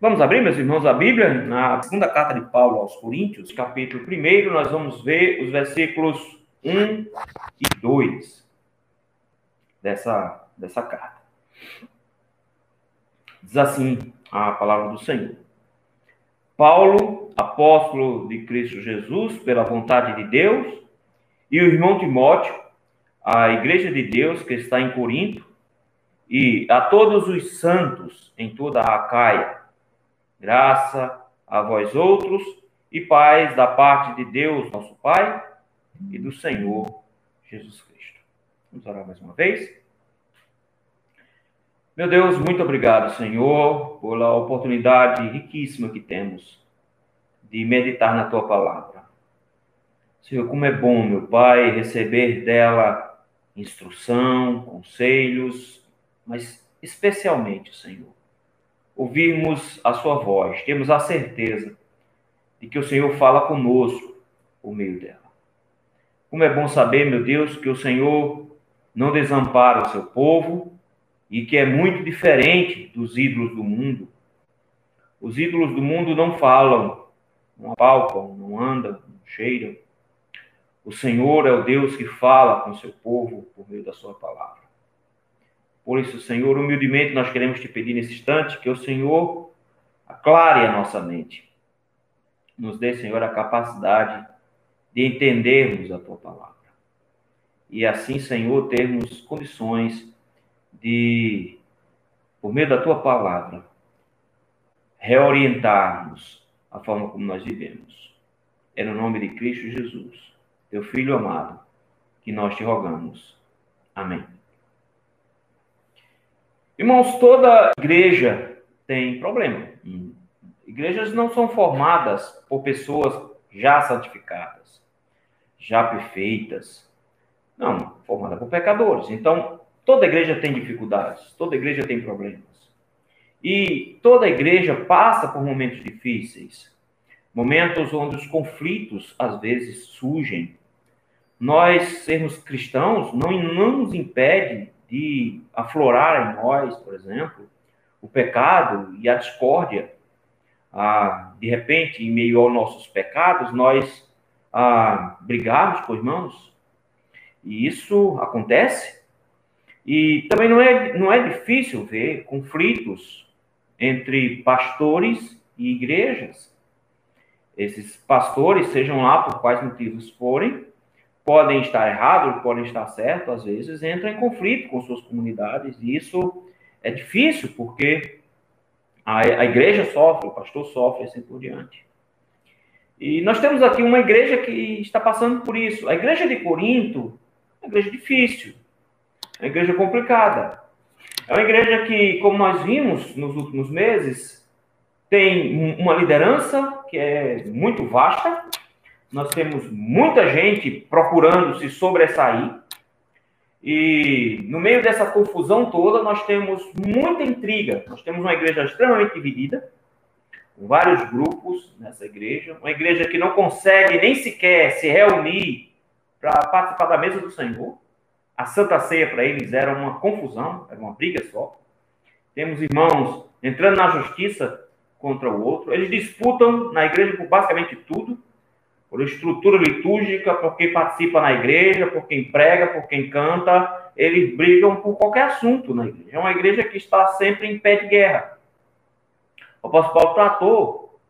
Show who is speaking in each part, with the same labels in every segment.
Speaker 1: Vamos abrir, meus irmãos, a Bíblia, na segunda carta de Paulo aos Coríntios, capítulo 1, nós vamos ver os versículos 1 e 2 dessa, dessa carta. Diz assim a palavra do Senhor. Paulo, apóstolo de Cristo Jesus, pela vontade de Deus, e o irmão Timóteo, a igreja de Deus que está em Corinto, e a todos os santos em toda a Acaia, graça a vós outros e paz da parte de Deus, nosso Pai, e do Senhor Jesus Cristo. Vamos orar mais uma vez? Meu Deus, muito obrigado, Senhor, pela oportunidade riquíssima que temos de meditar na tua palavra. Senhor, como é bom, meu Pai, receber dela instrução, conselhos, mas especialmente, Senhor, ouvirmos a sua voz, temos a certeza de que o Senhor fala conosco por meio dela. Como é bom saber, meu Deus, que o Senhor não desampara o seu povo e que é muito diferente dos ídolos do mundo. Os ídolos do mundo não falam, não apalpam, não andam, não cheiram. O Senhor é o Deus que fala com o seu povo por meio da sua palavra. Por isso, Senhor, humildemente nós queremos te pedir nesse instante que o Senhor aclare a nossa mente. Nos dê, Senhor, a capacidade de entendermos a tua palavra. E assim, Senhor, termos condições de, por meio da tua palavra, reorientarmos a forma como nós vivemos. É no nome de Cristo Jesus, teu Filho amado, que nós te rogamos. Amém. Irmãos, toda igreja tem problema. Igrejas não são formadas por pessoas já santificadas, já perfeitas. Não, formada por pecadores. Então, toda igreja tem dificuldades, toda igreja tem problemas. E toda igreja passa por momentos difíceis, momentos onde os conflitos às vezes surgem. Nós sermos cristãos não, não nos impede de aflorar em nós, por exemplo, o pecado e a discórdia. Ah, de repente, em meio aos nossos pecados, nós ah, brigarmos com irmãos. E isso acontece. E também não é, não é difícil ver conflitos entre pastores e igrejas. Esses pastores, sejam lá por quais motivos forem, podem estar errados, podem estar certos, às vezes entram em conflito com suas comunidades. E isso é difícil, porque a, a igreja sofre, o pastor sofre, assim por diante. E nós temos aqui uma igreja que está passando por isso. A igreja de Corinto é uma igreja difícil, é uma igreja complicada. É uma igreja que, como nós vimos nos últimos meses, tem uma liderança que é muito vasta. Nós temos muita gente procurando se sobressair. E no meio dessa confusão toda, nós temos muita intriga. Nós temos uma igreja extremamente dividida, com vários grupos nessa igreja, uma igreja que não consegue nem sequer se reunir para participar da mesa do Senhor. A Santa Ceia para eles era uma confusão, era uma briga só. Temos irmãos entrando na justiça contra o outro. Eles disputam na igreja por basicamente tudo. Por estrutura litúrgica, por quem participa na igreja, por quem prega, por quem canta. Eles brigam por qualquer assunto na igreja. É uma igreja que está sempre em pé de guerra. O apóstolo Paulo tratou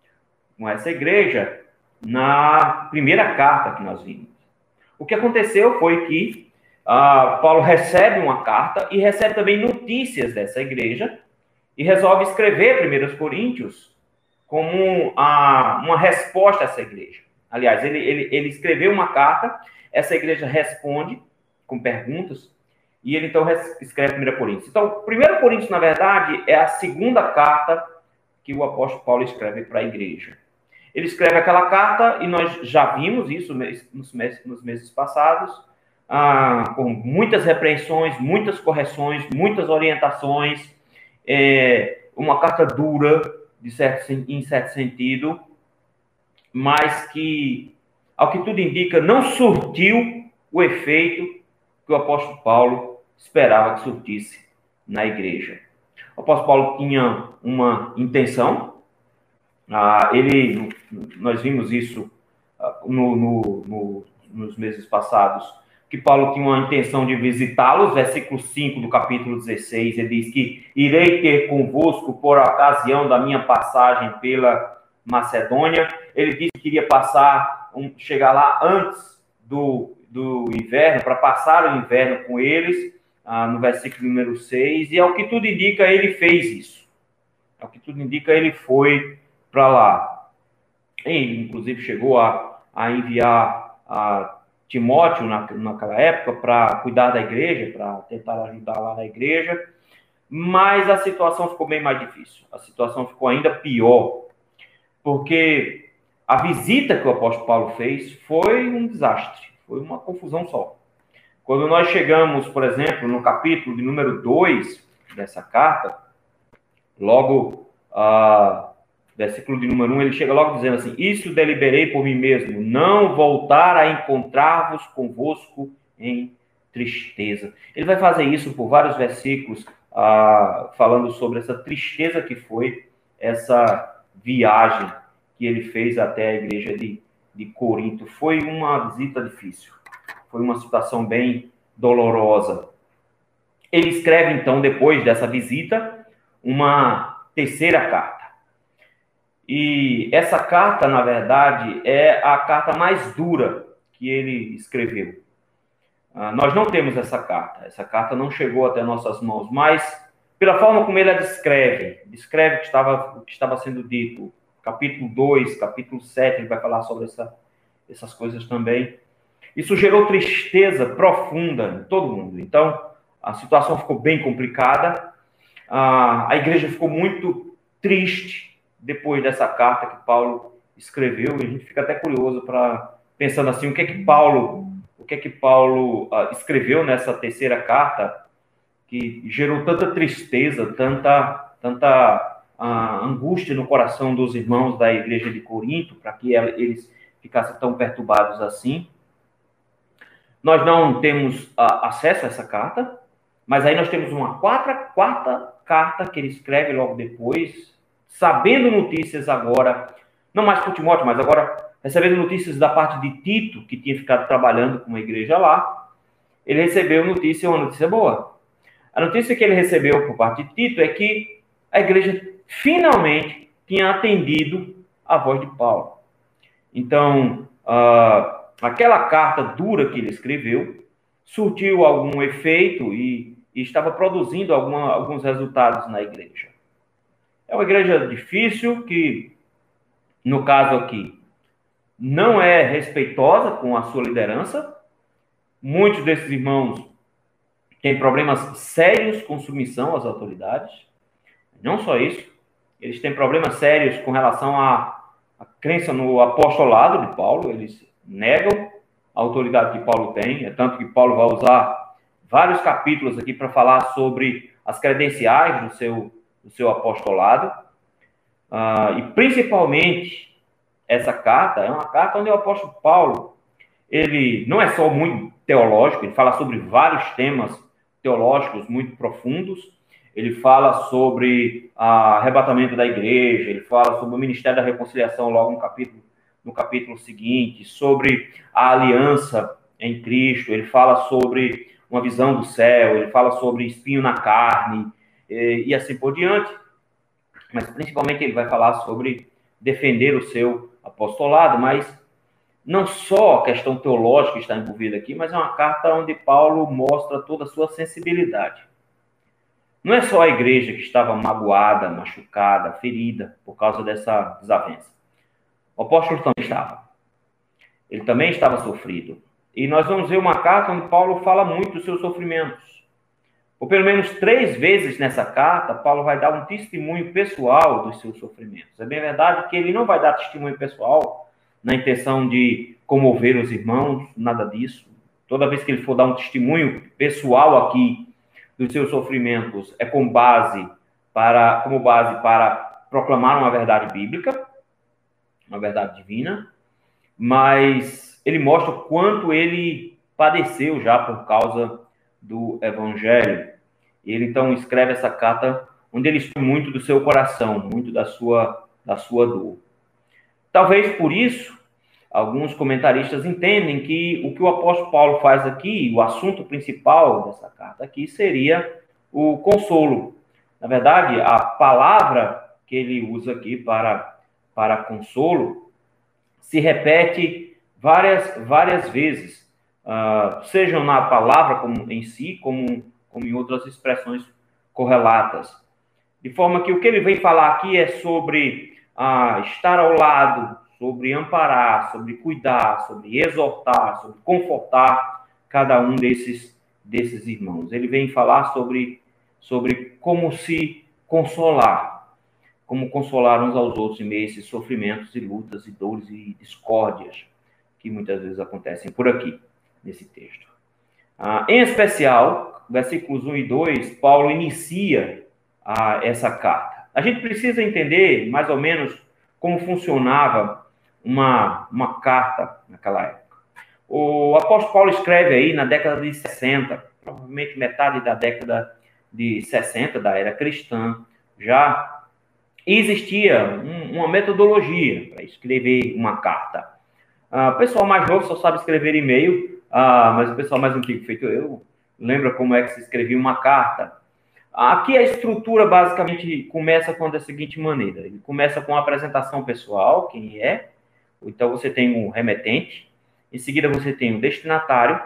Speaker 1: com essa igreja na primeira carta que nós vimos. O que aconteceu foi que ah, Paulo recebe uma carta e recebe também notícias dessa igreja e resolve escrever 1 Coríntios como a, uma resposta a essa igreja. Aliás, ele, ele, ele escreveu uma carta, essa igreja responde com perguntas, e ele então escreve 1 Coríntios. Então, 1 Coríntios, na verdade, é a segunda carta que o apóstolo Paulo escreve para a igreja. Ele escreve aquela carta, e nós já vimos isso nos meses, nos meses passados, ah, com muitas repreensões, muitas correções, muitas orientações, é, uma carta dura, de certo, em certo sentido, mas que, ao que tudo indica, não surtiu o efeito que o apóstolo Paulo esperava que surtisse na igreja. O apóstolo Paulo tinha uma intenção, Ah, ele, nós vimos isso ah, no, no, no, nos meses passados, que Paulo tinha uma intenção de visitá-los, versículo 5 do capítulo 16, ele diz que irei ter convosco por ocasião da minha passagem pela Macedônia. Ele disse que iria passar, um, chegar lá antes do, do inverno, para passar o inverno com eles, ah, no versículo número 6, e ao que tudo indica, ele fez isso. Ao que tudo indica, ele foi para lá. Ele, inclusive, chegou a, a enviar a Timóteo na, naquela época para cuidar da igreja, para tentar ajudar lá na igreja, mas a situação ficou bem mais difícil. A situação ficou ainda pior, porque a visita que o apóstolo Paulo fez foi um desastre, foi uma confusão só. Quando nós chegamos, por exemplo, no capítulo de número 2 dessa carta, logo ah, versículo de número 1, ele chega logo dizendo assim: Isso deliberei por mim mesmo, não voltar a encontrar-vos convosco em tristeza. Ele vai fazer isso por vários versículos, ah, falando sobre essa tristeza que foi essa viagem que ele fez até a igreja de, de Corinto. Foi uma visita difícil, foi uma situação bem dolorosa. Ele escreve, então, depois dessa visita, uma terceira carta. E essa carta, na verdade, é a carta mais dura que ele escreveu. Ah, nós não temos essa carta, essa carta não chegou até nossas mãos, mas pela forma como ele a descreve, descreve o que estava, o que estava sendo dito, capítulo 2, capítulo 7, ele vai falar sobre essa, essas coisas também. Isso gerou tristeza profunda em todo mundo. Então, a situação ficou bem complicada, a igreja ficou muito triste, depois dessa carta que Paulo escreveu, e a gente fica até curioso para pensando assim, o que é que Paulo, o que é que Paulo uh, escreveu nessa terceira carta que gerou tanta tristeza, tanta tanta uh, angústia no coração dos irmãos da igreja de Corinto, para que eles ficassem tão perturbados assim. Nós não temos acesso a essa carta, mas aí nós temos uma quarta, quarta carta que ele escreve logo depois, sabendo notícias agora, não mais por Timóteo, mas agora recebendo notícias da parte de Tito, que tinha ficado trabalhando com uma igreja lá, ele recebeu notícia, uma notícia boa. A notícia que ele recebeu por parte de Tito é que a igreja finalmente tinha atendido a voz de Paulo. Então, uh, aquela carta dura que ele escreveu surtiu algum efeito e, e estava produzindo alguma, alguns resultados na igreja. É uma igreja difícil que, no caso aqui, não é respeitosa com a sua liderança. Muitos desses irmãos têm problemas sérios com submissão às autoridades. Não só isso, eles têm problemas sérios com relação à, à crença no apostolado de Paulo. Eles negam a autoridade que Paulo tem. É tanto que Paulo vai usar vários capítulos aqui para falar sobre as credenciais do seu do seu apostolado. Uh, e principalmente essa carta é uma carta onde o apóstolo Paulo ele não é só muito teológico, ele fala sobre vários temas teológicos muito profundos. Ele fala sobre o arrebatamento da igreja, ele fala sobre o ministério da reconciliação logo no capítulo no capítulo seguinte, sobre a aliança em Cristo, ele fala sobre uma visão do céu, ele fala sobre espinho na carne, e assim por diante. Mas principalmente ele vai falar sobre defender o seu apostolado, mas não só a questão teológica está envolvida aqui, mas é uma carta onde Paulo mostra toda a sua sensibilidade. Não é só a igreja que estava magoada, machucada, ferida por causa dessa desavença. O apóstolo também estava. Ele também estava sofrido. E nós vamos ver uma carta onde Paulo fala muito dos seus sofrimentos. Ou pelo menos três vezes nessa carta, Paulo vai dar um testemunho pessoal dos seus sofrimentos. É bem verdade que ele não vai dar testemunho pessoal na intenção de comover os irmãos, nada disso. Toda vez que ele for dar um testemunho pessoal aqui dos seus sofrimentos, é com base para, como base para proclamar uma verdade bíblica, uma verdade divina, mas ele mostra o quanto ele padeceu já por causa do Evangelho. Ele então escreve essa carta onde ele expõe muito do seu coração, muito da sua, da sua dor. Talvez por isso, alguns comentaristas entendem que o que o apóstolo Paulo faz aqui, o assunto principal dessa carta aqui, seria o consolo. Na verdade, a palavra que ele usa aqui para, para consolo se repete várias, várias vezes, uh, sejam na palavra como, em si, como, como em outras expressões correlatas. De forma que o que ele vem falar aqui é sobre uh, estar ao lado, sobre amparar, sobre cuidar, sobre exortar, sobre confortar cada um desses, desses irmãos. Ele vem falar sobre, sobre como se consolar, como consolar uns aos outros em meio a esses sofrimentos e lutas e dores e discórdias que muitas vezes acontecem por aqui, nesse texto. Ah, em especial, versículos 1 e 2, Paulo inicia ah, essa carta. A gente precisa entender mais ou menos como funcionava uma, uma carta naquela época. O apóstolo Paulo escreve aí na década de 60, provavelmente metade da década de 60 da era cristã, já existia um, uma metodologia para escrever uma carta. Ah, o pessoal mais novo só sabe escrever e-mail, ah, mas o pessoal mais antigo, feito eu, lembra como é que se escrevia uma carta. Aqui a estrutura basicamente começa com da seguinte maneira: ele começa com a apresentação pessoal, quem é, então você tem um remetente, em seguida você tem o destinatário,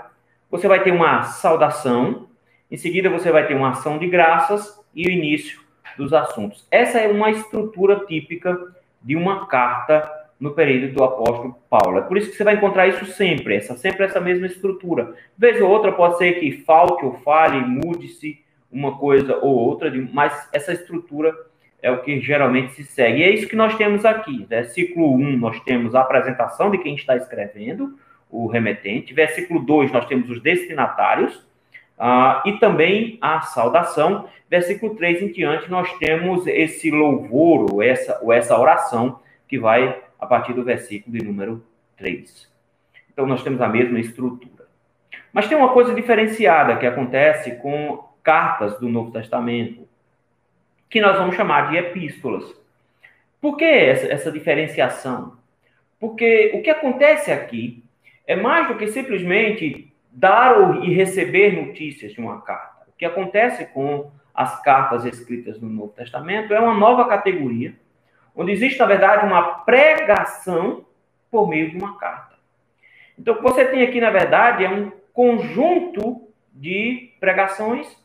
Speaker 1: você vai ter uma saudação, em seguida você vai ter uma ação de graças e o início dos assuntos. Essa é uma estrutura típica de uma carta no período do apóstolo Paulo. É por isso que você vai encontrar isso sempre, essa sempre essa mesma estrutura. Vez ou outra pode ser que falte ou fale, mude-se uma coisa ou outra, mas essa estrutura é o que geralmente se segue. E é isso que nós temos aqui. Versículo 1, nós temos a apresentação de quem está escrevendo, o remetente. Versículo 2, nós temos os destinatários. Uh, e também a saudação. Versículo 3 em diante, nós temos esse louvor, ou essa, ou essa oração, que vai a partir do versículo de número 3. Então, nós temos a mesma estrutura. Mas tem uma coisa diferenciada que acontece com cartas do Novo Testamento que nós vamos chamar de epístolas. Por que essa, essa diferenciação? Porque o que acontece aqui é mais do que simplesmente dar e receber notícias de uma carta. O que acontece com as cartas escritas no Novo Testamento é uma nova categoria, onde existe, na verdade, uma pregação por meio de uma carta. Então, o que você tem aqui, na verdade, é um conjunto de pregações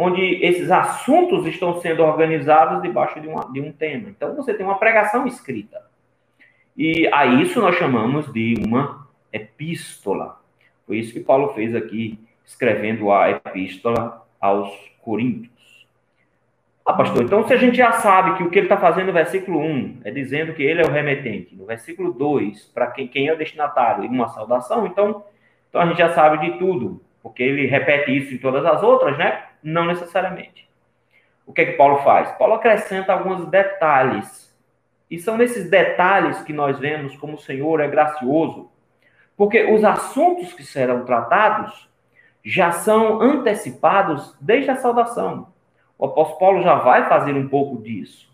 Speaker 1: onde esses assuntos estão sendo organizados debaixo de, uma, de um tema. Então, você tem uma pregação escrita. E a isso nós chamamos de uma epístola. Foi isso que Paulo fez aqui, escrevendo a epístola aos Coríntios. Ah, pastor, então se a gente já sabe que o que ele está fazendo no versículo 1 é dizendo que ele é o remetente, no versículo 2, para quem, quem é o destinatário, e uma saudação, então, então a gente já sabe de tudo, porque ele repete isso em todas as outras, né? Não necessariamente. O que é que Paulo faz? Paulo acrescenta alguns detalhes. E são nesses detalhes que nós vemos como o Senhor é gracioso. Porque os assuntos que serão tratados já são antecipados desde a saudação. O apóstolo Paulo já vai fazer um pouco disso.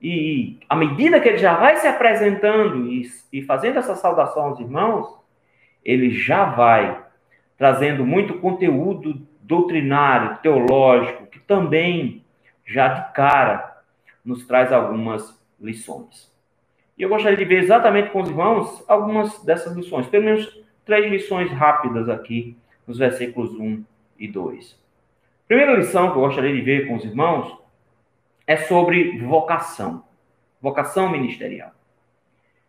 Speaker 1: E à medida que ele já vai se apresentando e, fazendo essa saudação aos irmãos, ele já vai trazendo muito conteúdo doutrinário, teológico, que também, já de cara, nos traz algumas lições. E eu gostaria de ver exatamente com os irmãos algumas dessas lições, pelo menos três lições rápidas aqui, nos versículos 1 e 2. Primeira lição que eu gostaria de ver com os irmãos é sobre vocação, vocação ministerial.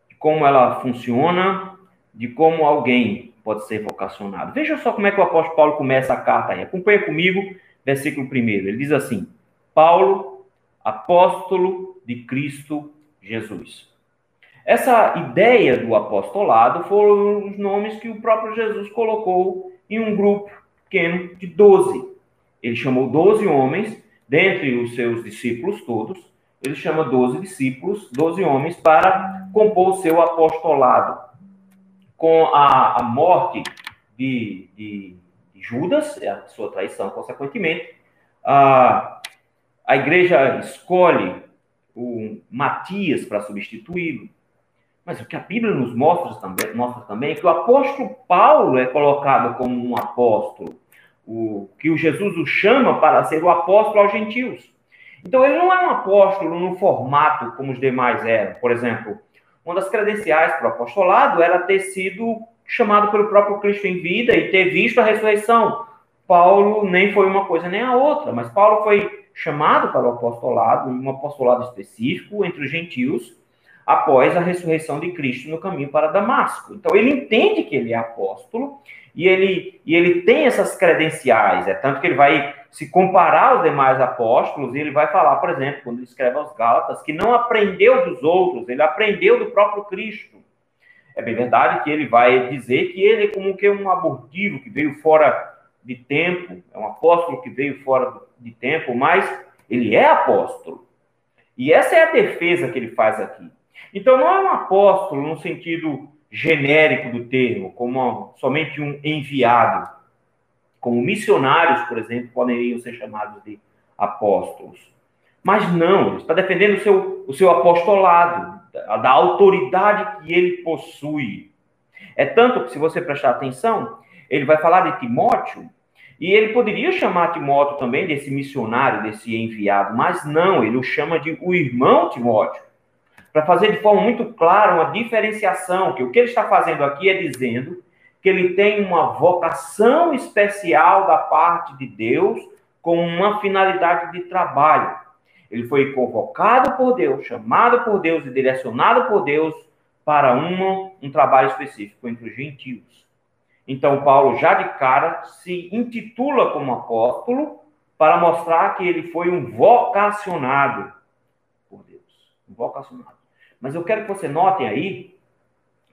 Speaker 1: De como ela funciona, de como alguém pode ser vocacionado. Veja só como é que o apóstolo Paulo começa a carta aí. Acompanha comigo, versículo 1. Ele diz assim: Paulo, apóstolo de Cristo Jesus. Essa ideia do apostolado foram os nomes que o próprio Jesus colocou em um grupo pequeno de doze. Ele chamou doze homens, dentre os seus discípulos todos, ele chama doze discípulos, doze homens, para compor o seu apostolado com a, a morte de, de, Judas, a sua traição, consequentemente, a, a igreja escolhe o Matias para substituí-lo. Mas o que a Bíblia nos mostra também, mostra também é que o apóstolo Paulo é colocado como um apóstolo, o, que o Jesus o chama para ser o apóstolo aos gentios. Então ele não é um apóstolo no formato como os demais eram. Por exemplo, uma das credenciais para o apostolado era ter sido chamado pelo próprio Cristo em vida e ter visto a ressurreição. Paulo nem foi uma coisa nem a outra, mas Paulo foi chamado para o apostolado, um apostolado específico entre os gentios, após a ressurreição de Cristo no caminho para Damasco. Então ele entende que ele é apóstolo e ele, e ele tem essas credenciais, é tanto que ele vai se comparar aos demais apóstolos ele vai falar, por exemplo, quando ele escreve aos Gálatas, que não aprendeu dos outros, ele aprendeu do próprio Cristo. É bem verdade que ele vai dizer que ele é como que um abortivo que veio fora de tempo, é um apóstolo que veio fora de tempo, mas ele é apóstolo. E essa é a defesa que ele faz aqui. Então, não é um apóstolo no sentido genérico do termo, como somente um enviado, como missionários, por exemplo, poderiam ser chamados de apóstolos. Mas não, ele está defendendo o seu, o seu apostolado, da, da autoridade que ele possui. É tanto que, se você prestar atenção, ele vai falar de Timóteo, e ele poderia chamar Timóteo também desse missionário, desse enviado, mas não, ele o chama de o irmão Timóteo para fazer de forma muito clara uma diferenciação, que o que ele está fazendo aqui é dizendo que ele tem uma vocação especial da parte de Deus com uma finalidade de trabalho. Ele foi convocado por Deus, chamado por Deus e direcionado por Deus para uma, um trabalho específico entre os gentios. Então, Paulo, já de cara, se intitula como apóstolo para mostrar que ele foi um vocacionado por Deus. Um vocacionado. Mas eu quero que você notem aí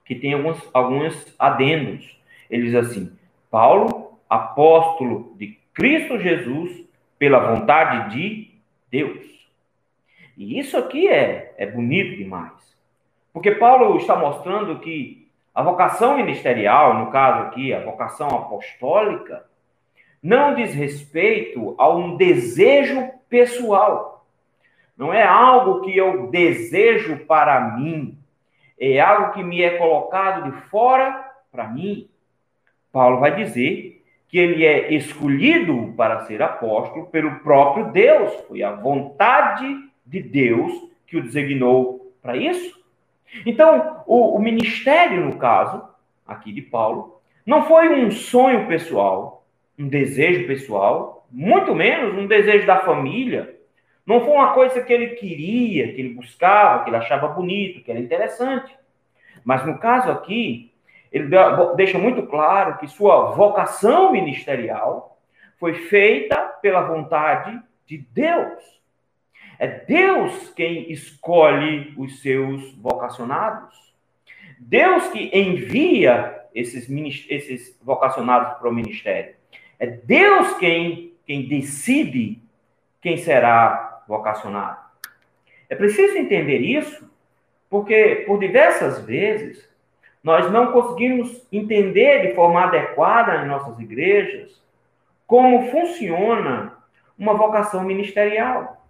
Speaker 1: que tem alguns, alguns adendos. Ele diz assim: Paulo, apóstolo de Cristo Jesus, pela vontade de Deus. E isso aqui é, é bonito demais. Porque Paulo está mostrando que a vocação ministerial, no caso aqui, a vocação apostólica, não diz respeito a um desejo pessoal não é algo que eu desejo para mim, é algo que me é colocado de fora para mim. Paulo vai dizer que ele é escolhido para ser apóstolo pelo próprio Deus, foi a vontade de Deus que o designou para isso. Então, o, o ministério, no caso, aqui de Paulo, não foi um sonho pessoal, um desejo pessoal, muito menos um desejo da família, não foi uma coisa que ele queria, que ele buscava, que ele achava bonito, que era interessante. Mas no caso aqui, ele deixa muito claro que sua vocação ministerial foi feita pela vontade de Deus. É Deus quem escolhe os seus vocacionados. Deus que envia esses, esses vocacionados para o ministério. É Deus quem, quem decide quem será vocacionado. É preciso entender isso, porque por diversas vezes nós não conseguimos entender de forma adequada em nossas igrejas como funciona uma vocação ministerial.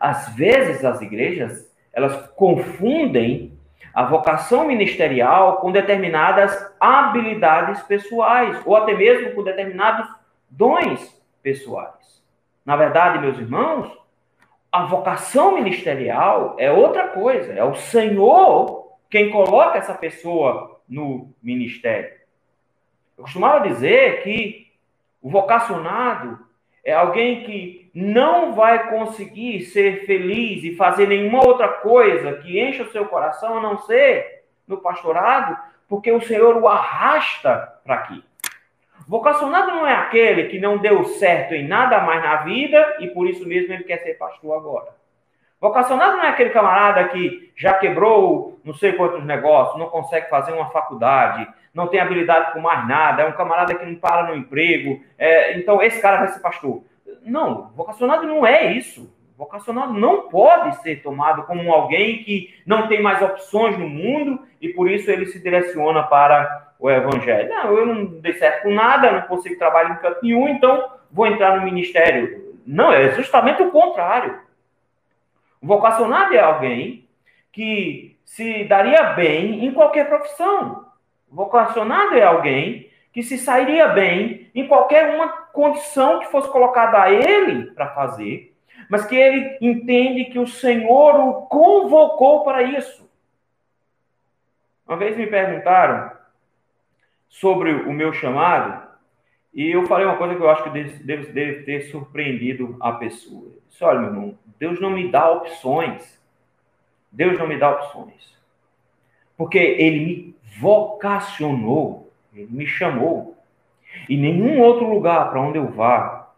Speaker 1: Às vezes as igrejas, elas confundem a vocação ministerial com determinadas habilidades pessoais ou até mesmo com determinados dons pessoais. Na verdade, meus irmãos, a vocação ministerial é outra coisa. É o Senhor quem coloca essa pessoa no ministério. Eu costumava dizer que o vocacionado é alguém que não vai conseguir ser feliz e fazer nenhuma outra coisa que encha o seu coração a não ser no pastorado, porque o Senhor o arrasta para aqui. Vocacionado não é aquele que não deu certo em nada mais na vida e por isso mesmo ele quer ser pastor agora. Vocacionado não é aquele camarada que já quebrou não sei quantos negócios, não consegue fazer uma faculdade, não tem habilidade com mais nada, é um camarada que não para no emprego, é, então esse cara vai ser pastor. Não, vocacionado não é isso. Vocacionado não pode ser tomado como alguém que não tem mais opções no mundo e por isso ele se direciona para o evangelho. Não, eu não dei certo com nada, não consigo trabalhar em canto nenhum, então vou entrar no ministério. Não, é justamente o contrário. Vocacionado é alguém que se daria bem em qualquer profissão. Vocacionado é alguém que se sairia bem em qualquer uma condição que fosse colocada a ele para fazer, mas que ele entende que o Senhor o convocou para isso. Uma vez me perguntaram sobre o meu chamado, e eu falei uma coisa que eu acho que deve, deve ter surpreendido a pessoa. Eu disse, olha, meu irmão, Deus não me dá opções. Deus não me dá opções. Porque Ele me vocacionou, Ele me chamou. E nenhum outro lugar para onde eu vá,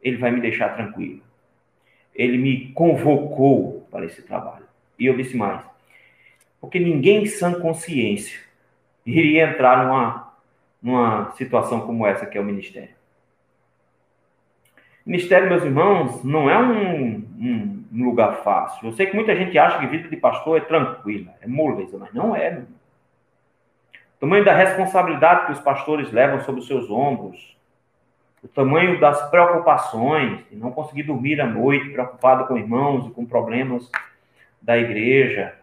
Speaker 1: Ele vai me deixar tranquilo. Ele me convocou para esse trabalho. E eu disse mais. Porque ninguém sem consciência iria entrar numa, numa situação como essa que é o ministério. Ministério, meus irmãos, não é um, um, um, lugar fácil. Eu sei que muita gente acha que vida de pastor é tranquila, é moleza, mas não é. Meu. O tamanho da responsabilidade que os pastores levam sobre os seus ombros, o tamanho das preocupações, de não conseguir dormir à noite, preocupado com irmãos e com problemas da igreja,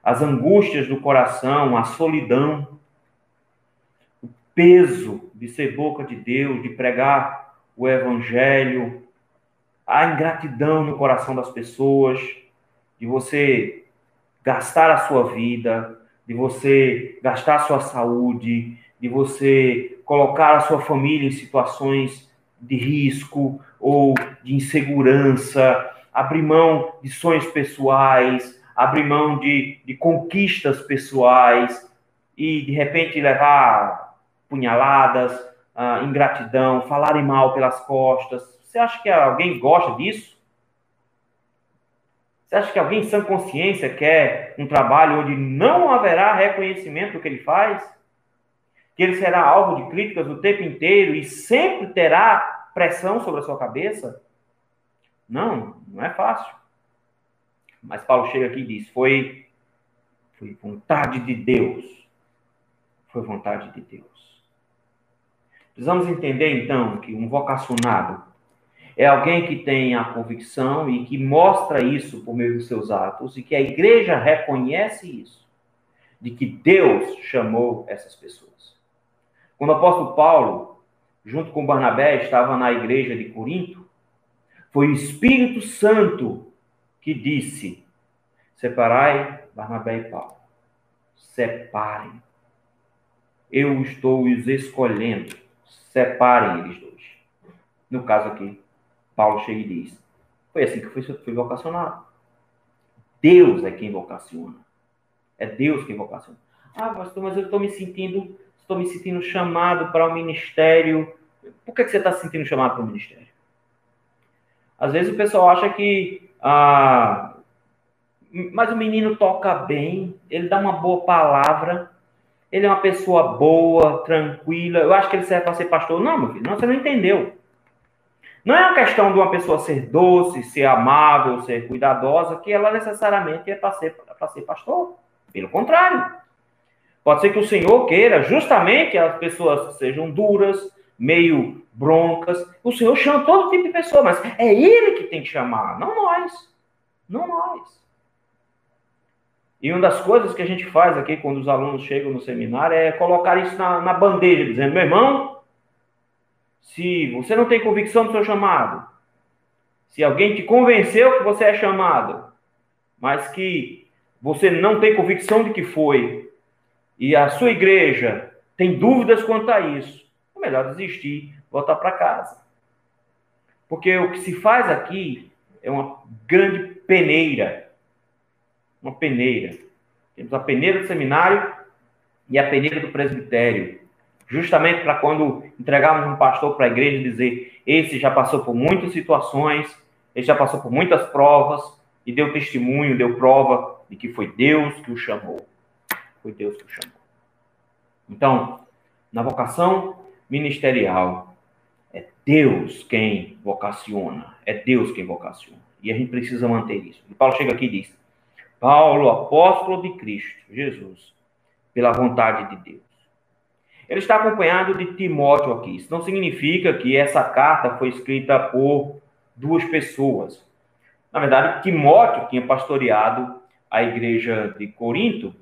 Speaker 1: as angústias do coração, a solidão, o peso de ser boca de Deus, de pregar o evangelho, a ingratidão no coração das pessoas, de você gastar a sua vida, de você gastar a sua saúde, de você colocar a sua família em situações de risco ou de insegurança, abrir mão de sonhos pessoais, abrir mão de, de conquistas pessoais e de repente levar punhaladas, ah, ingratidão, falarem mal pelas costas. Você acha que alguém gosta disso? Você acha que alguém sem consciência quer um trabalho onde não haverá reconhecimento do que ele faz? Que ele será alvo de críticas o tempo inteiro e sempre terá pressão sobre a sua cabeça? Não, não é fácil. Mas Paulo chega aqui e diz: foi, foi vontade de Deus. Foi vontade de Deus. Precisamos entender, então, que um vocacionado é alguém que tem a convicção e que mostra isso por meio dos seus atos e que a igreja reconhece isso, de que Deus chamou essas pessoas. Quando o apóstolo Paulo, junto com Barnabé, estava na igreja de Corinto, foi o Espírito Santo que disse: Separai Barnabé e Paulo. Separem. Eu estou os escolhendo separem eles dois. No caso aqui, Paulo chega e diz: Foi assim que fui, fui vocacionado. Deus é quem vocaciona. É Deus quem vocaciona. Ah, pastor, mas eu estou me sentindo, estou me sentindo chamado para o ministério. Por que, que você está se sentindo chamado para o ministério? Às vezes o pessoal acha que ah, mas o menino toca bem, ele dá uma boa palavra, ele é uma pessoa boa, tranquila. Eu acho que ele serve para ser pastor. Não, meu filho, não, você não entendeu. Não é uma questão de uma pessoa ser doce, ser amável, ser cuidadosa, que ela necessariamente é para ser, ser pastor. Pelo contrário. Pode ser que o Senhor queira justamente as pessoas sejam duras, meio broncas. O Senhor chama todo tipo de pessoa, mas é Ele que tem que chamar, não nós. Não nós. E uma das coisas que a gente faz aqui quando os alunos chegam no seminário é colocar isso na, na bandeja, dizendo: meu irmão, se você não tem convicção do seu chamado, se alguém te convenceu que você é chamado, mas que você não tem convicção de que foi, e a sua igreja tem dúvidas quanto a isso, é melhor desistir, voltar para casa. Porque o que se faz aqui é uma grande peneira uma peneira. Temos a peneira do seminário e a peneira do presbitério. Justamente para quando entregarmos um pastor para a igreja dizer: esse já passou por muitas situações, ele já passou por muitas provas e deu testemunho, deu prova de que foi Deus que o chamou. Foi Deus que o chamou. Então, na vocação ministerial, é Deus quem vocaciona. É Deus quem vocaciona. E a gente precisa manter isso. E Paulo chega aqui e diz: Paulo, apóstolo de Cristo Jesus, pela vontade de Deus. Ele está acompanhado de Timóteo aqui. Isso não significa que essa carta foi escrita por duas pessoas. Na verdade, Timóteo tinha pastoreado a igreja de Corinto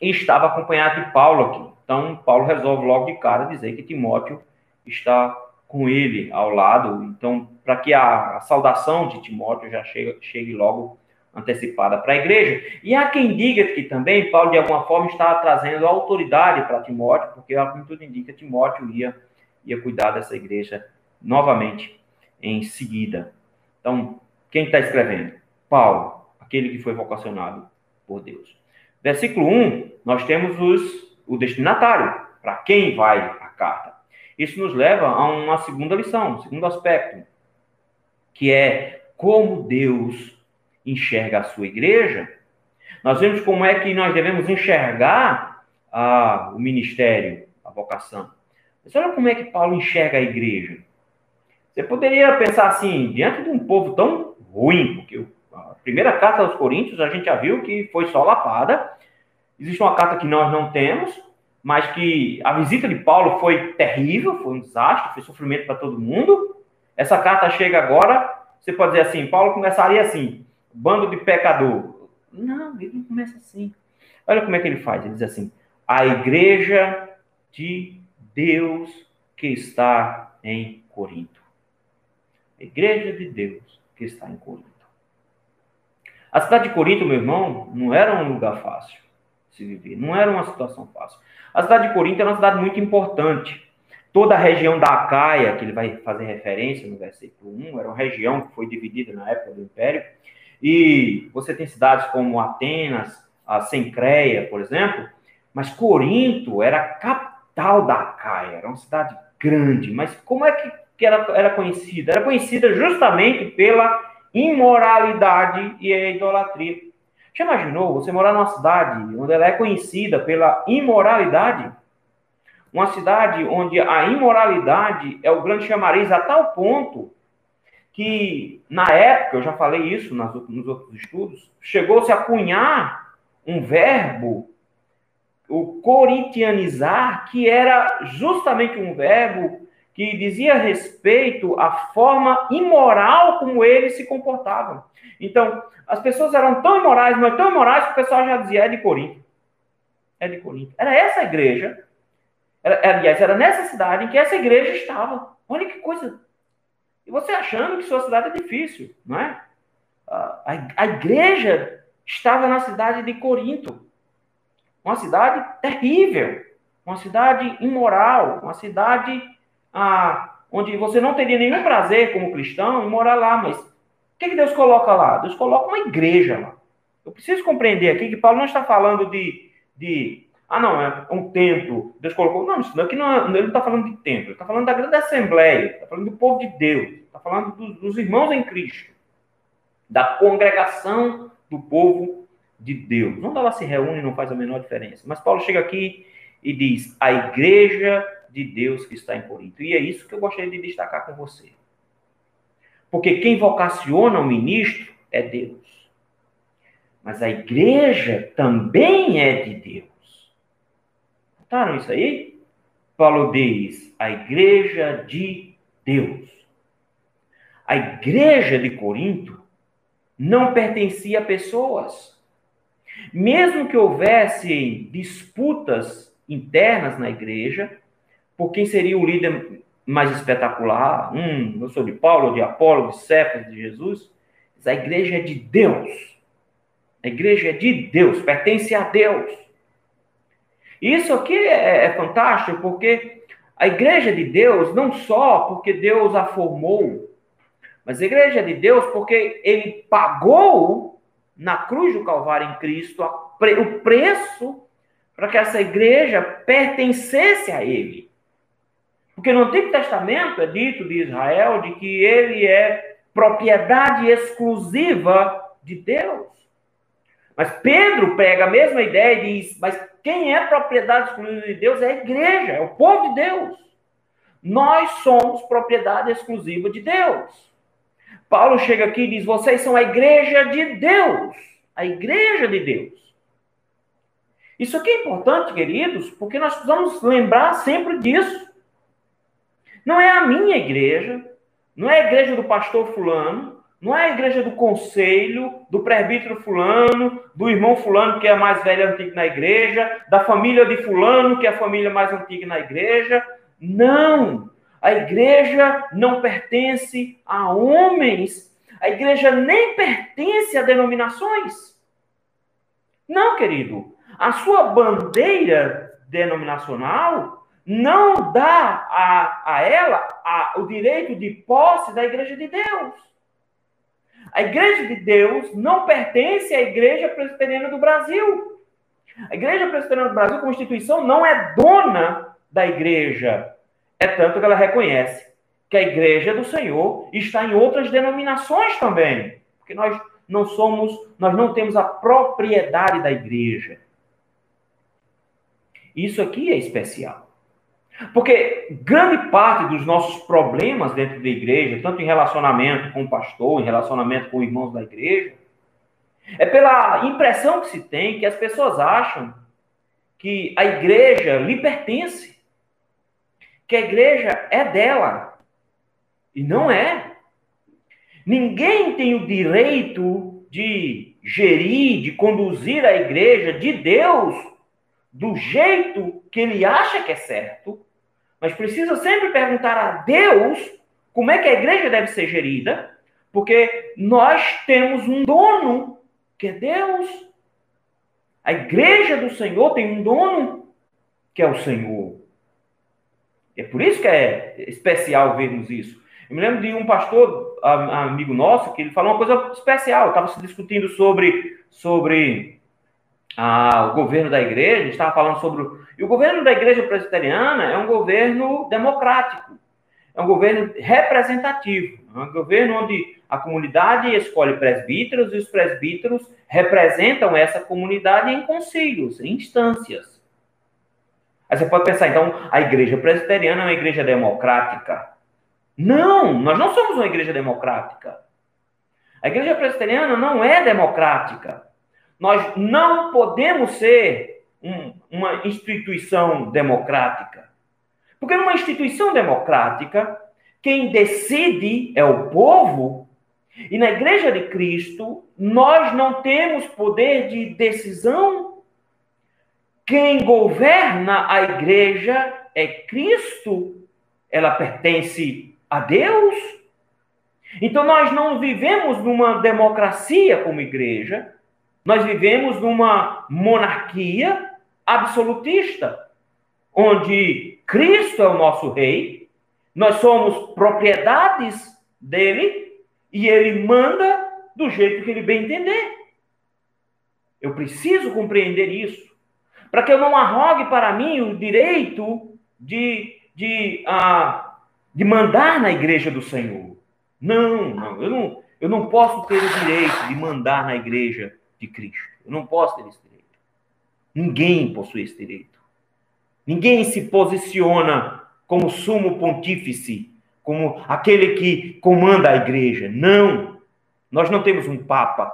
Speaker 1: e estava acompanhado de Paulo aqui. Então, Paulo resolve logo de cara dizer que Timóteo está com ele ao lado. Então, para que a, a, saudação de Timóteo já chegue, chegue logo antecipada para a igreja. E há quem diga que também Paulo, de alguma forma, está trazendo autoridade para Timóteo, porque, como tudo indica, Timóteo ia, ia cuidar dessa igreja novamente em seguida. Então, quem está escrevendo? Paulo, aquele que foi vocacionado por Deus. Versículo 1, nós temos os, o destinatário, para quem vai a carta. Isso nos leva a uma segunda lição, um segundo aspecto, que é como Deus enxerga a sua igreja. Nós vemos como é que nós devemos enxergar a, o ministério, a vocação. Mas olha como é que Paulo enxerga a igreja. Você poderia pensar assim, diante de um povo tão ruim, porque a primeira carta aos Coríntios a gente já viu que foi só lapada. Existe uma carta que nós não temos, mas que a visita de Paulo foi terrível, foi um desastre, foi sofrimento para todo mundo. Essa carta chega agora, você pode dizer assim, Paulo começaria assim, bando de pecador. Não, ele não começa assim. Olha como é que ele faz, ele diz assim, a igreja de Deus que está em Corinto. A igreja de Deus que está em Corinto. A cidade de Corinto, meu irmão, não era um lugar fácil se viver, não era uma situação fácil. A cidade de Corinto era uma cidade muito importante. Toda a região da Acaia, que ele vai fazer referência no versículo 1, era uma região que foi dividida na época do Império. E você tem cidades como Atenas, a Sencreia, por exemplo, mas Corinto era a capital da Acaia, era uma cidade grande. Mas como é que, que era, era conhecida? Era conhecida justamente pela imoralidade e a idolatria. Já imaginou você morar numa cidade onde ela é conhecida pela imoralidade? Uma cidade onde a imoralidade é o grande chamariz a tal ponto que, na época, eu já falei isso nas, nos outros estudos, chegou-se a cunhar um verbo, o corintianizar, que era justamente um verbo que dizia respeito à forma imoral como eles se comportavam. Então, as pessoas eram tão imorais, mas tão imorais que o pessoal já dizia, é de Corinto. É de Corinto. Era essa igreja, era, aliás, era nessa cidade em que essa igreja estava. Olha que coisa. E você achando que sua cidade é difícil, não é? A, igreja estava na cidade de Corinto. Uma cidade terrível. Uma cidade imoral. Uma cidade ah, onde você não teria nenhum prazer como cristão em morar lá, mas o que, que Deus coloca lá? Deus coloca uma igreja lá. Eu preciso compreender aqui que Paulo não está falando de, de ah, não, é um templo. Deus colocou. Não, isso aqui não, é, ele não está falando de templo, ele está falando da grande assembleia, está falando do povo de Deus, está falando dos, dos irmãos em Cristo, da congregação do povo de Deus. Onde ela se reúne não faz a menor diferença. Mas Paulo chega aqui e diz: a igreja de Deus que está em Corinto. E é isso que eu gostaria de destacar com você. Porque quem vocaciona o ministro é Deus. Mas a igreja também é de Deus. Notaram isso aí? Paulo diz: a igreja de Deus. A igreja de Corinto não pertencia a pessoas. Mesmo que houvesse disputas internas na igreja, por quem seria o líder mais espetacular? Hum, eu sou de Paulo, de Apolo, de Cefas, de Jesus. A igreja é de Deus. A igreja é de Deus, pertence a Deus. Isso aqui é, é fantástico porque a igreja de Deus, não só porque Deus a formou, mas a igreja de Deus porque ele pagou na cruz do Calvário em Cristo o preço para que essa igreja pertencesse a ele. Porque no Antigo Testamento é dito de Israel de que ele é propriedade exclusiva de Deus. Mas Pedro pega a mesma ideia e diz: mas quem é propriedade exclusiva de Deus é a igreja, é o povo de Deus. Nós somos propriedade exclusiva de Deus. Paulo chega aqui e diz: vocês são a igreja de Deus. A igreja de Deus. Isso aqui é importante, queridos, porque nós precisamos lembrar sempre disso. Não é a minha igreja, não é a igreja do pastor fulano, Não é a igreja do conselho, do presbítero fulano, do irmão fulano que é a mais velha antiga na igreja, da família de fulano que é a família mais antiga na igreja. Não! A igreja não pertence a homens. A igreja nem pertence a denominações. Não, querido. A sua bandeira denominacional não dá a, a ela a, o direito de posse da igreja de Deus. A igreja de Deus não pertence à igreja presbiteriana do Brasil. A igreja presbiteriana do Brasil, como instituição, não é dona da igreja. É tanto que ela reconhece que a igreja do Senhor está em outras denominações também. Porque nós não somos, nós não temos a propriedade da igreja. Isso aqui é especial. Porque grande parte dos nossos problemas dentro da igreja, tanto em relacionamento com o pastor, em relacionamento com irmãos da igreja, é pela impressão que se tem que as pessoas acham que a igreja lhe pertence, que a igreja é dela. E não é. Ninguém tem o direito de gerir, de conduzir a igreja de Deus do jeito que ele acha que é certo, mas precisa sempre perguntar a Deus como é que a igreja deve ser gerida, porque nós temos um dono, que é Deus. A igreja do Senhor tem um dono, que é o Senhor. É por isso que é especial vermos isso. Eu me lembro de um pastor, amigo nosso, que ele falou uma coisa especial. Estava se discutindo sobre, sobre ah, o governo da igreja, estava falando sobre. E o governo da igreja presbiteriana é um governo democrático, é um governo representativo, é um governo onde a comunidade escolhe presbíteros e os presbíteros representam essa comunidade em concílios, em instâncias. Aí você pode pensar, então, a igreja presbiteriana é uma igreja democrática. Não, nós não somos uma igreja democrática. A igreja presbiteriana não é democrática. Nós não podemos ser um, uma instituição democrática. Porque numa instituição democrática, quem decide é o povo, e na Igreja de Cristo, nós não temos poder de decisão. Quem governa a igreja é Cristo, ela pertence a Deus. Então nós não vivemos numa democracia como igreja, nós vivemos numa monarquia absolutista, onde Cristo é o nosso rei, nós somos propriedades dele e ele manda do jeito que ele bem entender. Eu preciso compreender isso, para que eu não arrogue para mim o direito de, de, uh, de mandar na igreja do Senhor. Não, não, eu não, eu não posso ter o direito de mandar na igreja de Cristo. Eu não posso ter esse direito. Ninguém possui esse direito. Ninguém se posiciona como sumo pontífice, como aquele que comanda a igreja. Não! Nós não temos um papa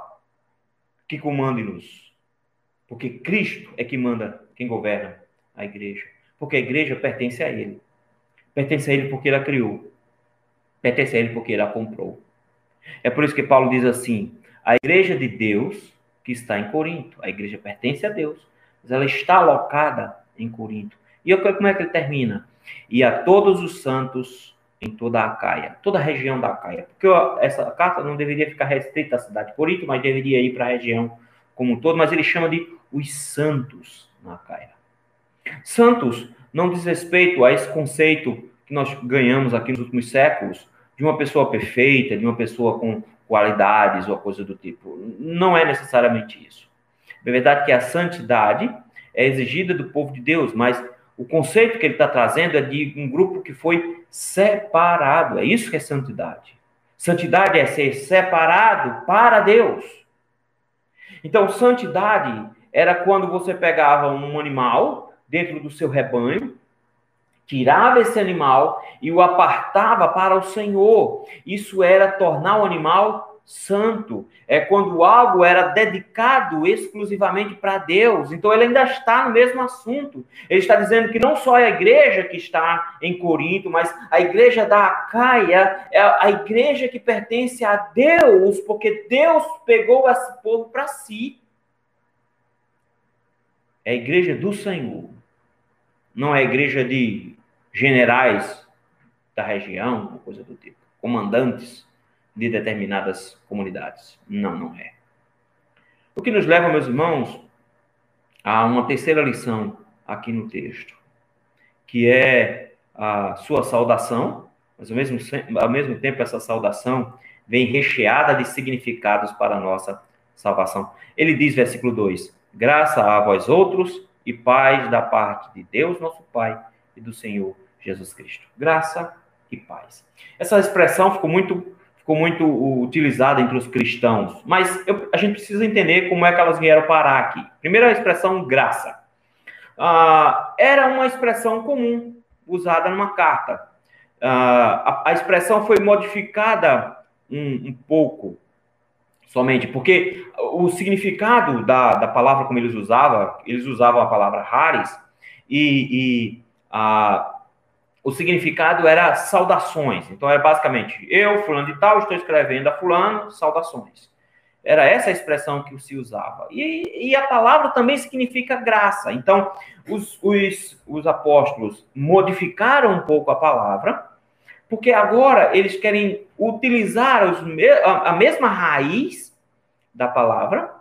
Speaker 1: que comande-nos. Porque Cristo é que manda, quem governa a igreja. Porque a igreja pertence a Ele. Pertence a Ele porque Ele a criou. Pertence a Ele porque Ele a comprou. É por isso que Paulo diz assim: a igreja de Deus que está em Corinto. A igreja pertence a Deus, mas ela está alocada em Corinto. E como é que ele termina? E a todos os santos em toda a Acaia, toda a região da Acaia. Porque essa carta não deveria ficar restrita à cidade de Corinto, mas deveria ir para a região como um todo, mas ele chama de os santos na Acaia. Santos não diz respeito a esse conceito que nós ganhamos aqui nos últimos séculos, de uma pessoa perfeita, de uma pessoa com qualidades ou coisa do tipo. Não é necessariamente isso. É verdade que a santidade é exigida do povo de Deus, mas o conceito que ele está trazendo é de um grupo que foi separado. É isso que é santidade. Santidade é ser separado para Deus. Então, santidade era quando você pegava um animal dentro do seu rebanho, tirava esse animal e o apartava para o Senhor. Isso era tornar o animal santo, é quando algo era dedicado exclusivamente para Deus. Então ele ainda está no mesmo assunto. Ele está dizendo que não só a igreja que está em Corinto, mas a igreja da Acaia é a igreja que pertence a Deus, porque Deus pegou esse povo para si. É a igreja do Senhor. Não é a igreja de generais da região, coisa do tipo, comandantes de determinadas comunidades. Não, não é. O que nos leva, meus irmãos, a uma terceira lição aqui no texto, que é a sua saudação, mas ao mesmo, ao mesmo tempo essa saudação vem recheada de significados para a nossa salvação. Ele diz, versículo 2: Graça a vós outros e paz da parte de Deus, nosso Pai, e do Senhor Jesus Cristo. Graça e paz. Essa expressão ficou muito ficou muito utilizada entre os cristãos, mas eu, a gente precisa entender como é que elas vieram parar aqui. Primeiro, a expressão graça. Ah, era uma expressão comum usada numa carta. Ah, a, a, expressão foi modificada um, um, pouco, somente, porque o significado da, da palavra como eles usavam, eles usavam a palavra rares, e, e a, o significado era saudações. Então, era basicamente, eu, fulano de tal, estou escrevendo a fulano, saudações. Era essa a expressão que se usava. E, e a palavra também significa graça. Então, os, os, os apóstolos modificaram um pouco a palavra, porque agora eles querem utilizar os, a, a mesma raiz da palavra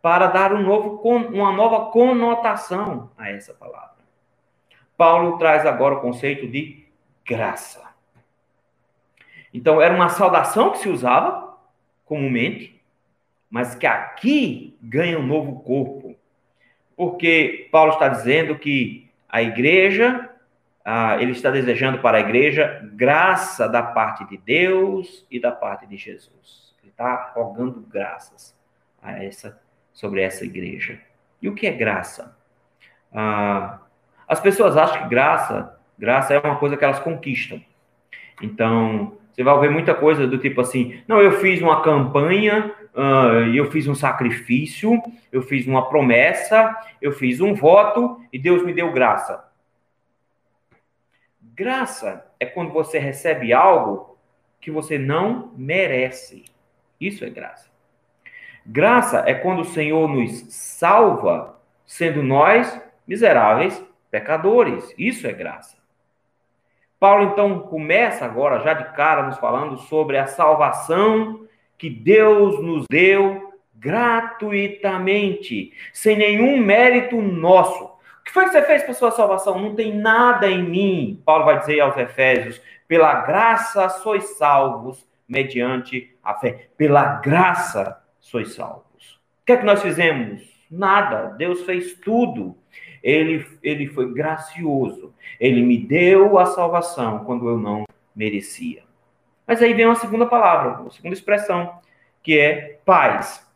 Speaker 1: para dar um novo, uma nova conotação a essa palavra. Paulo traz agora o conceito de graça. Então, era uma saudação que se usava comumente, mas que aqui ganha um novo corpo. Porque Paulo está dizendo que a igreja, ah, ele está desejando para a igreja graça da parte de Deus e da parte de Jesus. Ele está rogando graças a essa, sobre essa igreja. E o que é graça? Ah, as pessoas acham que graça, graça é uma coisa que elas conquistam. Então, você vai ver muita coisa do tipo assim, não, eu fiz uma campanha, uh, eu fiz um sacrifício, eu fiz uma promessa, eu fiz um voto e Deus me deu graça. Graça é quando você recebe algo que você não merece. Isso é graça. Graça é quando o Senhor nos salva, sendo nós miseráveis pecadores. Isso é graça. Paulo então começa agora, já de cara, nos falando sobre a salvação que Deus nos deu gratuitamente, sem nenhum mérito nosso. O que foi que você fez para sua salvação? Não tem nada em mim. Paulo vai dizer aos Efésios: pela graça sois salvos, mediante a fé. Pela graça sois salvos. O que é que nós fizemos? Nada. Deus fez tudo ele, ele foi gracioso. Ele me deu a salvação quando eu não merecia. Mas aí vem uma segunda palavra, uma segunda expressão, que é paz.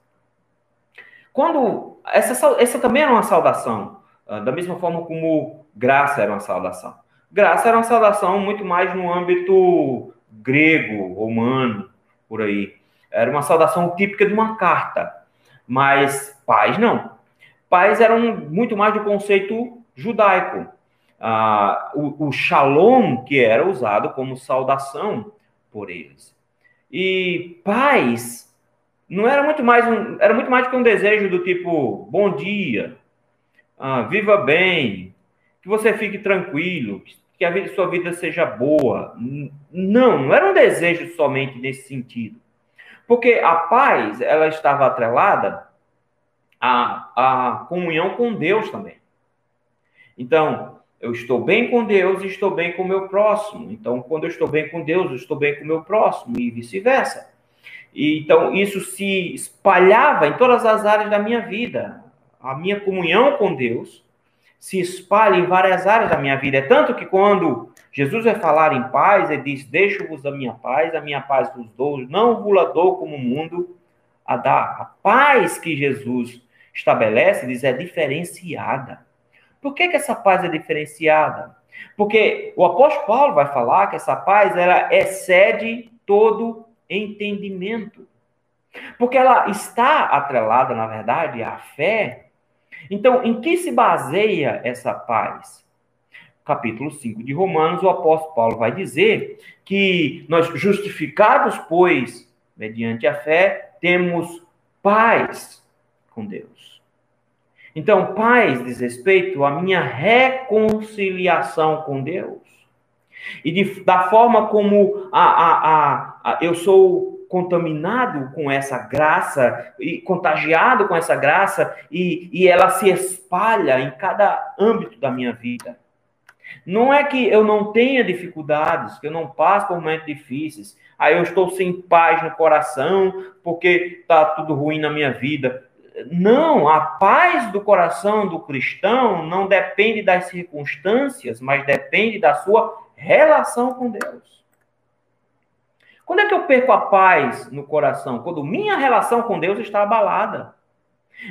Speaker 1: Quando essa, essa também era uma saudação, ah, da mesma forma como graça era uma saudação. Graça era uma saudação muito mais no âmbito grego, romano, por aí. Era uma saudação típica de uma carta. Mas paz não pais eram muito mais do conceito judaico. Ah, o, o shalom, que era usado como saudação por eles. E paz não era muito mais um, era muito mais que um desejo do tipo bom dia, ah, viva bem, que você fique tranquilo, que a vida, sua vida seja boa. Não, não era um desejo somente nesse sentido. Porque a paz, ela estava atrelada a, a comunhão com Deus também. Então, eu estou bem com Deus e estou bem com o meu próximo. Então, quando eu estou bem com Deus, eu estou bem com o meu próximo e vice-versa. Então, isso se espalhava em todas as áreas da minha vida. A minha comunhão com Deus se espalha em várias áreas da minha vida. É tanto que quando Jesus vai falar em paz, ele diz: Deixo-vos a minha paz, a minha paz vos dou, não vos dou como o mundo a dar. A paz que Jesus estabelece, diz, é diferenciada. Por que, que essa paz é diferenciada? Porque o apóstolo Paulo vai falar que essa paz ela excede todo entendimento. Porque ela está atrelada, na verdade, à fé. Então, em que se baseia essa paz? Capítulo 5 de Romanos, o apóstolo Paulo vai dizer que nós, justificados, pois, mediante a fé, temos paz com Deus. Então, paz diz respeito à minha reconciliação com Deus. E de, da forma como a, a, a, eu sou contaminado com essa graça e contagiado com essa graça e, e ela se espalha em cada âmbito da minha vida. Não é que eu não tenha dificuldades, que eu não passe por momentos difíceis, aí eu estou sem paz no coração porque está tudo ruim na minha vida. Não, a paz do coração do cristão não depende das circunstâncias, mas depende da sua relação com Deus. Quando é que eu perco a paz no coração? Quando minha relação com Deus está abalada.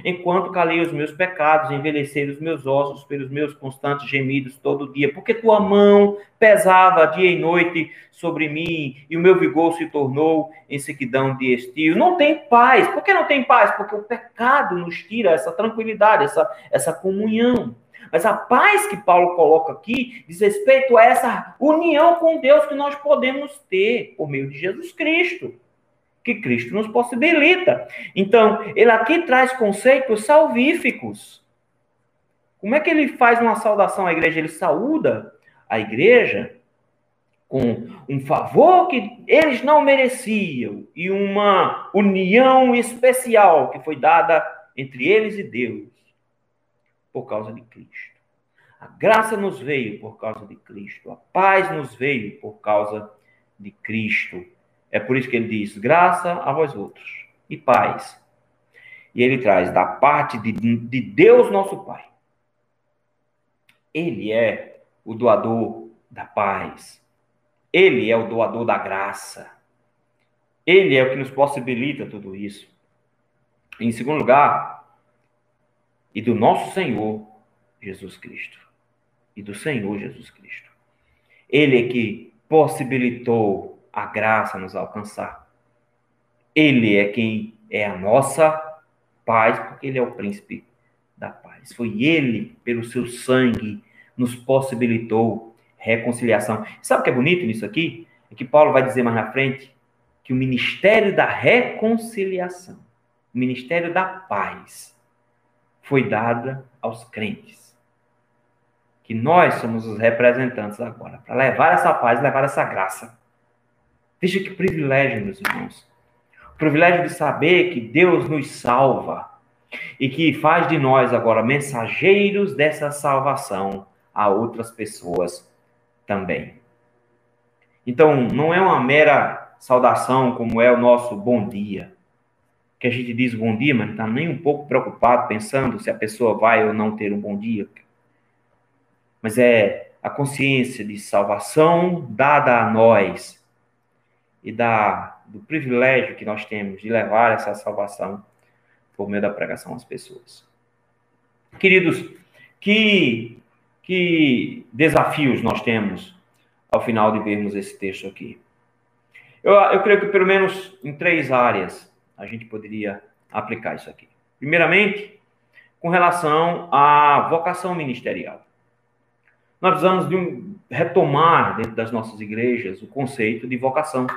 Speaker 1: Enquanto calei os meus pecados, envelhecer os meus ossos pelos meus constantes gemidos todo dia, porque tua mão pesava dia e noite sobre mim, e o meu vigor se tornou em sequidão de estio. Não tem paz. Por que não tem paz? Porque o pecado nos tira essa tranquilidade, essa, essa comunhão. Mas a paz que Paulo coloca aqui diz respeito a essa união com Deus que nós podemos ter por meio de Jesus Cristo, que Cristo nos possibilita. Então, ele aqui traz conceitos salvíficos. Como é que ele faz uma saudação à igreja? Ele saúda a igreja com um favor que eles não mereciam e uma união especial que foi dada entre eles e Deus por causa de Cristo. A graça nos veio por causa de Cristo. A paz nos veio por causa de Cristo. É por isso que ele diz: graça a vós outros e paz. E ele traz da parte de, de Deus, nosso Pai. Ele é o doador da paz. Ele é o doador da graça. Ele é o que nos possibilita tudo isso. Em segundo lugar, e do nosso Senhor Jesus Cristo. E do Senhor Jesus Cristo. Ele é que possibilitou a graça nos alcançar. Ele é quem é a nossa paz, porque ele é o príncipe da paz. Foi ele, pelo seu sangue, nos possibilitou reconciliação. Sabe o que é bonito nisso aqui? É que Paulo vai dizer mais na frente que o ministério da reconciliação, o ministério da paz, foi dada aos crentes. Que nós somos os representantes agora, para levar essa paz, levar essa graça. Veja que privilégio, meus irmãos. O privilégio de saber que Deus nos salva e que faz de nós agora mensageiros dessa salvação a outras pessoas também. Então, não é uma mera saudação como é o nosso bom dia que a gente diz bom dia, mas não está nem um pouco preocupado pensando se a pessoa vai ou não ter um bom dia. Mas é a consciência de salvação dada a nós e da, do privilégio que nós temos de levar essa salvação por meio da pregação às pessoas. Queridos, que, que desafios nós temos ao final de vermos esse texto aqui? Eu, eu creio que pelo menos em três áreas a gente poderia aplicar isso aqui? Primeiramente, com relação à vocação ministerial. Nós precisamos de um, retomar dentro das nossas igrejas o conceito de vocação.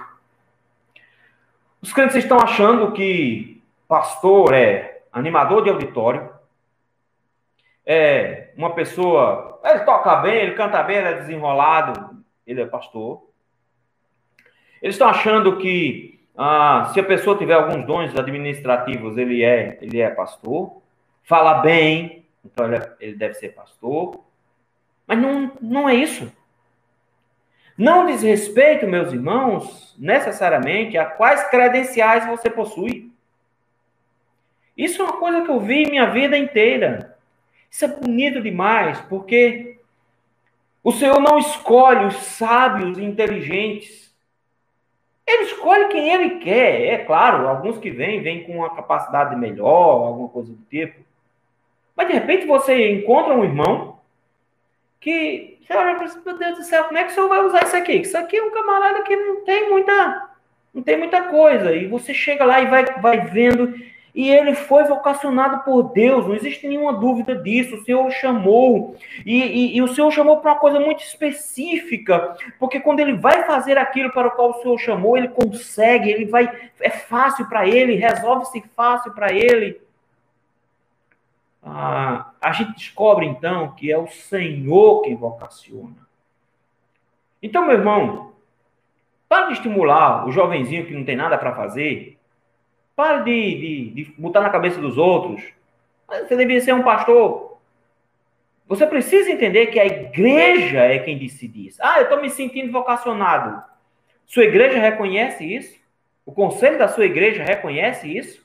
Speaker 1: Os crentes estão achando que pastor é animador de auditório, é uma pessoa, ele toca bem, ele canta bem, ele é desenrolado, ele é pastor. Eles estão achando que ah, se a pessoa tiver alguns dons administrativos, ele é, ele é pastor. Fala bem, então ele, é, ele deve ser pastor. Mas não, não é isso. Não diz respeito, meus irmãos, necessariamente a quais credenciais você possui. Isso é uma coisa que eu vi minha vida inteira. Isso é bonito demais, porque o Senhor não escolhe os sábios e inteligentes. Ele escolhe quem ele quer. É claro, alguns que vêm, vêm com uma capacidade melhor, alguma coisa do tipo. Mas de repente você encontra um irmão que você meu Deus do céu, como é que o senhor vai usar isso aqui? Isso aqui é um camarada que não tem muita. Não tem muita coisa. E você chega lá e vai, vai vendo. E ele foi vocacionado por Deus, não existe nenhuma dúvida disso. O Senhor o chamou. E, e, e o Senhor chamou para uma coisa muito específica. Porque quando ele vai fazer aquilo para o qual o Senhor chamou, ele consegue, ele vai. É fácil para ele, resolve-se fácil para ele. Ah, a gente descobre então que é o Senhor que vocaciona. Então, meu irmão, para de estimular o jovenzinho que não tem nada para fazer. Pare de, de, de botar na cabeça dos outros. Você deveria ser um pastor. Você precisa entender que a igreja é quem decide isso. Ah, eu estou me sentindo vocacionado. Sua igreja reconhece isso? O conselho da sua igreja reconhece isso?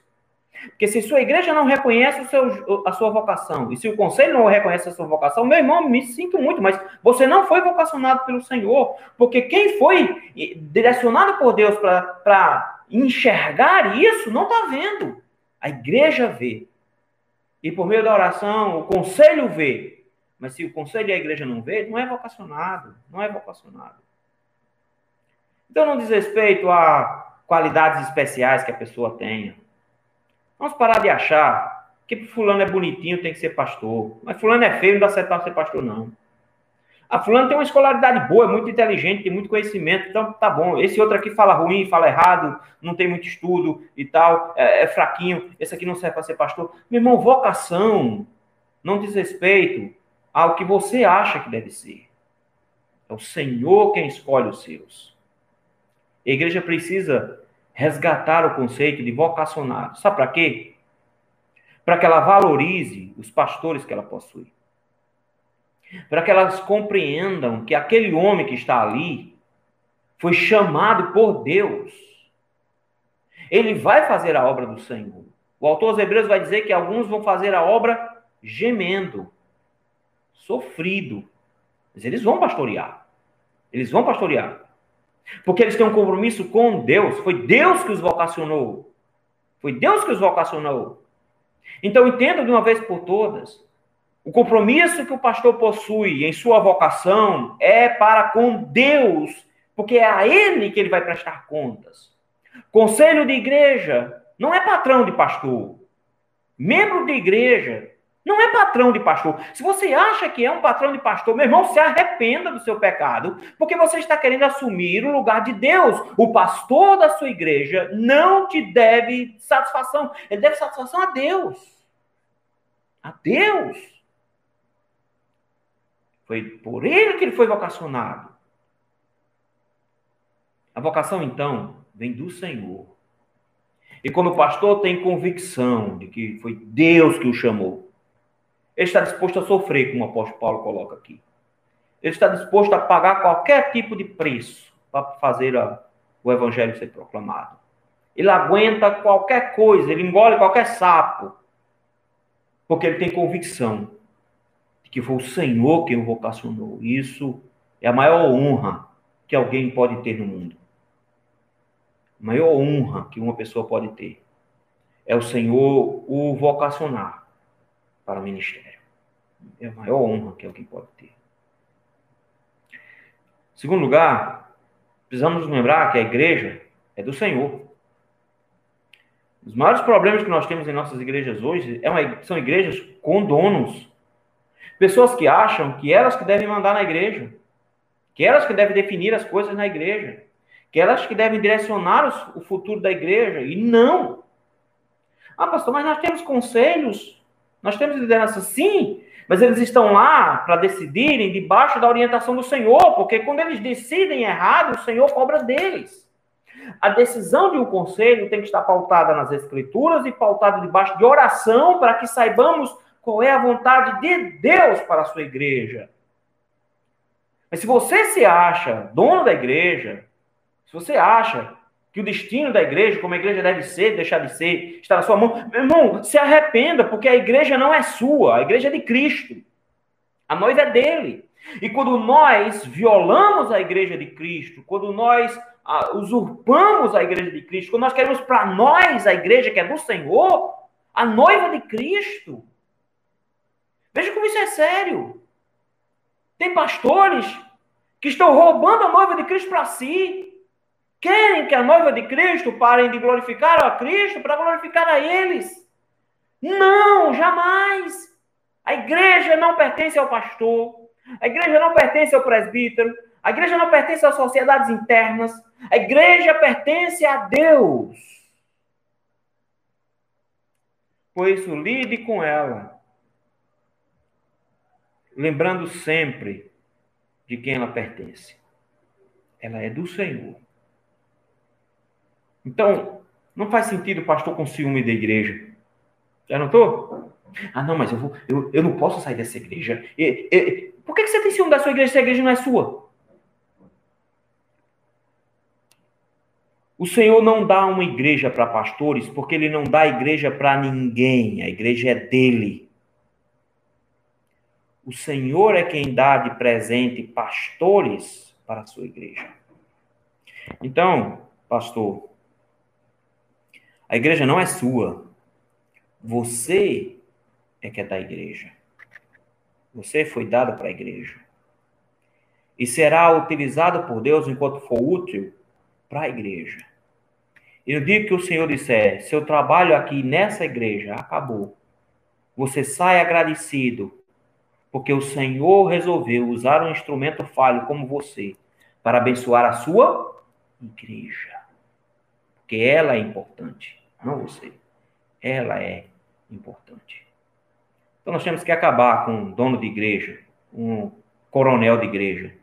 Speaker 1: Porque se sua igreja não reconhece seu, a sua vocação, e se o conselho não reconhece a sua vocação, meu irmão, me sinto muito, mas você não foi vocacionado pelo Senhor. Porque quem foi direcionado por Deus para enxergar isso, não está vendo. A igreja vê. E por meio da oração, o conselho vê. Mas se o conselho e a igreja não vê, não é vocacionado. Não é vocacionado. Então não diz respeito a qualidades especiais que a pessoa tenha. Vamos parar de achar que fulano é bonitinho, tem que ser pastor. Mas fulano é feio, não dá certo ser pastor, não. A fulano tem uma escolaridade boa, é muito inteligente, tem muito conhecimento, então tá bom. Esse outro aqui fala ruim, fala errado, não tem muito estudo e tal, é, é fraquinho, esse aqui não serve para ser pastor. Meu irmão, vocação não diz respeito ao que você acha que deve ser. É o Senhor quem escolhe os seus. A igreja precisa resgatar o conceito de vocacionado. Sabe para quê? Para que ela valorize os pastores que ela possui. Para que elas compreendam que aquele homem que está ali foi chamado por Deus. Ele vai fazer a obra do Senhor. O autor aos Hebreus vai dizer que alguns vão fazer a obra gemendo, sofrido. Mas eles vão pastorear. Eles vão pastorear. Porque eles têm um compromisso com Deus. Foi Deus que os vocacionou. Foi Deus que os vocacionou. Então entenda de uma vez por todas. O compromisso que o pastor possui em sua vocação é para com Deus, porque é a ele que ele vai prestar contas. Conselho de igreja não é patrão de pastor. Membro de igreja não é patrão de pastor. Se você acha que é um patrão de pastor, meu irmão, se arrependa do seu pecado, porque você está querendo assumir o lugar de Deus. O pastor da sua igreja não te deve satisfação, ele deve satisfação a Deus. A Deus. Foi por ele que ele foi vocacionado. A vocação, então, vem do Senhor. E quando o pastor tem convicção de que foi Deus que o chamou, ele está disposto a sofrer, como o apóstolo Paulo coloca aqui. Ele está disposto a pagar qualquer tipo de preço para fazer a, o evangelho ser proclamado. Ele aguenta qualquer coisa, ele engole qualquer sapo, porque ele tem convicção de que foi o Senhor quem o vocacionou. Isso é a maior honra que alguém pode ter no mundo. A maior honra que uma pessoa pode ter é o Senhor o vocacionar para o ministério. É a maior honra que alguém pode ter. Segundo lugar, precisamos lembrar que a igreja é do Senhor. Os maiores problemas que nós temos em nossas igrejas hoje é uma, são igrejas com donos. Pessoas que acham que elas que devem mandar na igreja, que elas que devem definir as coisas na igreja, que elas que devem direcionar os, o futuro da igreja, e não. Ah, pastor, mas nós temos conselhos nós temos liderança sim, mas eles estão lá para decidirem debaixo da orientação do Senhor, porque quando eles decidem errado, o Senhor cobra deles. A decisão de um conselho tem que estar pautada nas Escrituras e pautada debaixo de oração para que saibamos qual é a vontade de Deus para a sua igreja. Mas se você se acha dono da igreja, se você acha que o destino da igreja, como a igreja deve ser, deixar de ser, está na sua mão. Meu irmão, se arrependa, porque a igreja não é sua, a igreja é de Cristo. A noiva é dele. E quando nós violamos a igreja de Cristo, quando nós ah, usurpamos a igreja de Cristo, quando nós queremos para nós a igreja que é do Senhor, a noiva de Cristo. Veja como isso é sério. Tem pastores que estão roubando a noiva de Cristo para si. Querem que a noiva de Cristo parem de glorificar a Cristo para glorificar a eles. Não, jamais. A igreja não pertence ao pastor, a igreja não pertence ao presbítero, a igreja não pertence às sociedades internas, a igreja pertence a Deus. Por isso, lide com ela, lembrando sempre de quem ela pertence. Ela é do Senhor. Então, não faz sentido o pastor com ciúme da igreja. Já notou? Ah, não, mas eu, vou, eu, eu não posso sair dessa igreja. E, e, por que, que você tem ciúme da sua igreja se a igreja não é sua? O Senhor não dá uma igreja para pastores porque ele não dá igreja para ninguém. A igreja é dele. O Senhor é quem dá de presente pastores para a sua igreja. Então, pastor, a igreja não é sua. Você é que é da igreja. Você foi dado para a igreja. E será utilizado por Deus enquanto for útil para a igreja. E no dia que o Senhor disser, seu trabalho aqui nessa igreja acabou, você sai agradecido, porque o Senhor resolveu usar um instrumento falho como você para abençoar a sua igreja. Porque ela é importante, não você. Ela é importante. Então nós temos que acabar com dono de igreja, um coronel de igreja.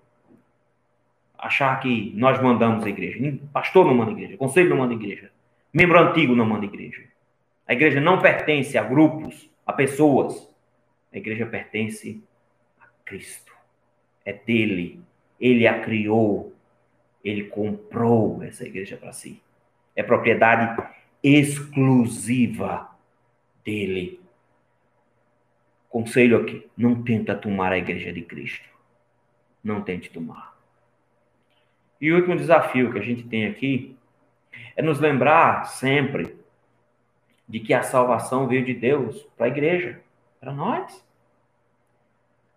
Speaker 1: Achar que nós mandamos a igreja. Pastor não manda igreja, conselho não manda igreja, membro antigo não manda igreja. A igreja não pertence a grupos, a pessoas. A igreja pertence a Cristo. É dele. Ele a criou. Ele comprou essa igreja para si. É propriedade exclusiva dele. Conselho aqui: não tenta tomar a igreja de Cristo. Não tente tomar. E o último desafio que a gente tem aqui é nos lembrar sempre de que a salvação veio de Deus para a igreja, para nós.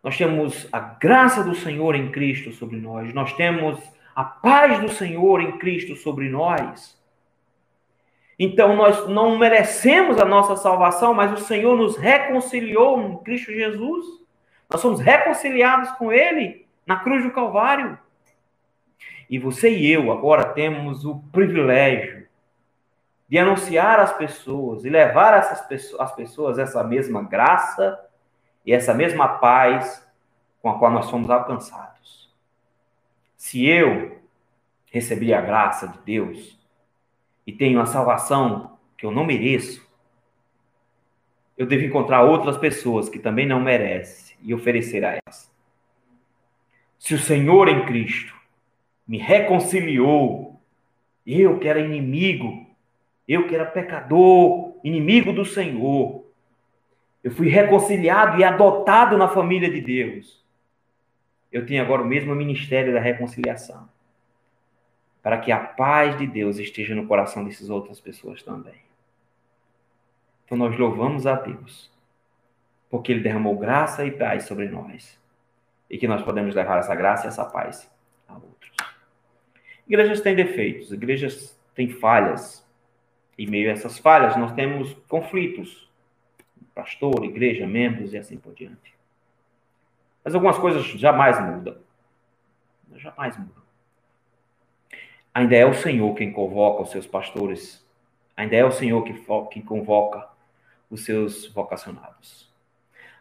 Speaker 1: Nós temos a graça do Senhor em Cristo sobre nós, nós temos a paz do Senhor em Cristo sobre nós. Então nós não merecemos a nossa salvação, mas o Senhor nos reconciliou em Cristo Jesus. Nós somos reconciliados com Ele na cruz do Calvário. E você e eu agora temos o privilégio de anunciar às pessoas e levar essas pessoas, as pessoas essa mesma graça e essa mesma paz com a qual nós somos alcançados. Se eu recebi a graça de Deus, e tenho a salvação que eu não mereço, eu devo encontrar outras pessoas que também não merecem e oferecer a elas. Se o Senhor em Cristo me reconciliou, eu que era inimigo, eu que era pecador, inimigo do Senhor, eu fui reconciliado e adotado na família de Deus. Eu tenho agora o mesmo ministério da reconciliação para que a paz de Deus esteja no coração dessas outras pessoas também. Então nós louvamos a Deus, porque Ele derramou graça e paz sobre nós, e que nós podemos levar essa graça e essa paz a outros. Igrejas têm defeitos, igrejas têm falhas, e meio a essas falhas nós temos conflitos, pastor, igreja, membros e assim por diante. Mas algumas coisas jamais mudam. Jamais mudam. Ainda é o Senhor quem convoca os seus pastores. Ainda é o Senhor que, que convoca os seus vocacionados.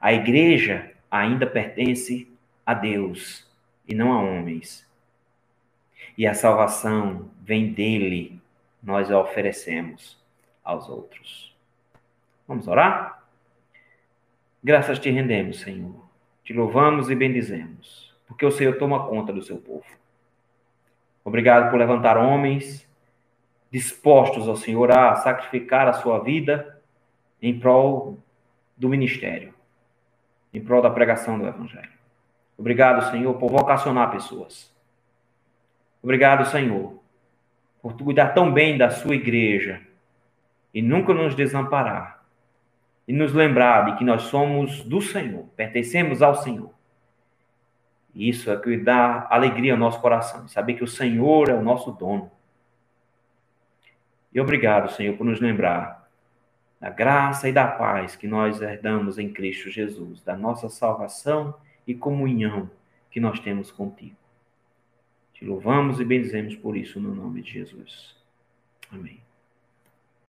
Speaker 1: A igreja ainda pertence a Deus e não a homens. E a salvação vem dele, nós a oferecemos aos outros. Vamos orar? Graças te rendemos, Senhor. Te louvamos e bendizemos, porque o Senhor toma conta do seu povo. Obrigado por levantar homens dispostos ao Senhor a sacrificar a sua vida em prol do ministério, em prol da pregação do Evangelho. Obrigado, Senhor, por vocacionar pessoas. Obrigado, Senhor, por cuidar tão bem da sua igreja e nunca nos desamparar e nos lembrar de que nós somos do Senhor, pertencemos ao Senhor. Isso é que dá alegria ao nosso coração, saber que o Senhor é o nosso dono E obrigado, Senhor, por nos lembrar da graça e da paz que nós herdamos em Cristo Jesus, da nossa salvação e comunhão que nós temos contigo. Te louvamos e bendizemos por isso no nome de Jesus. Amém.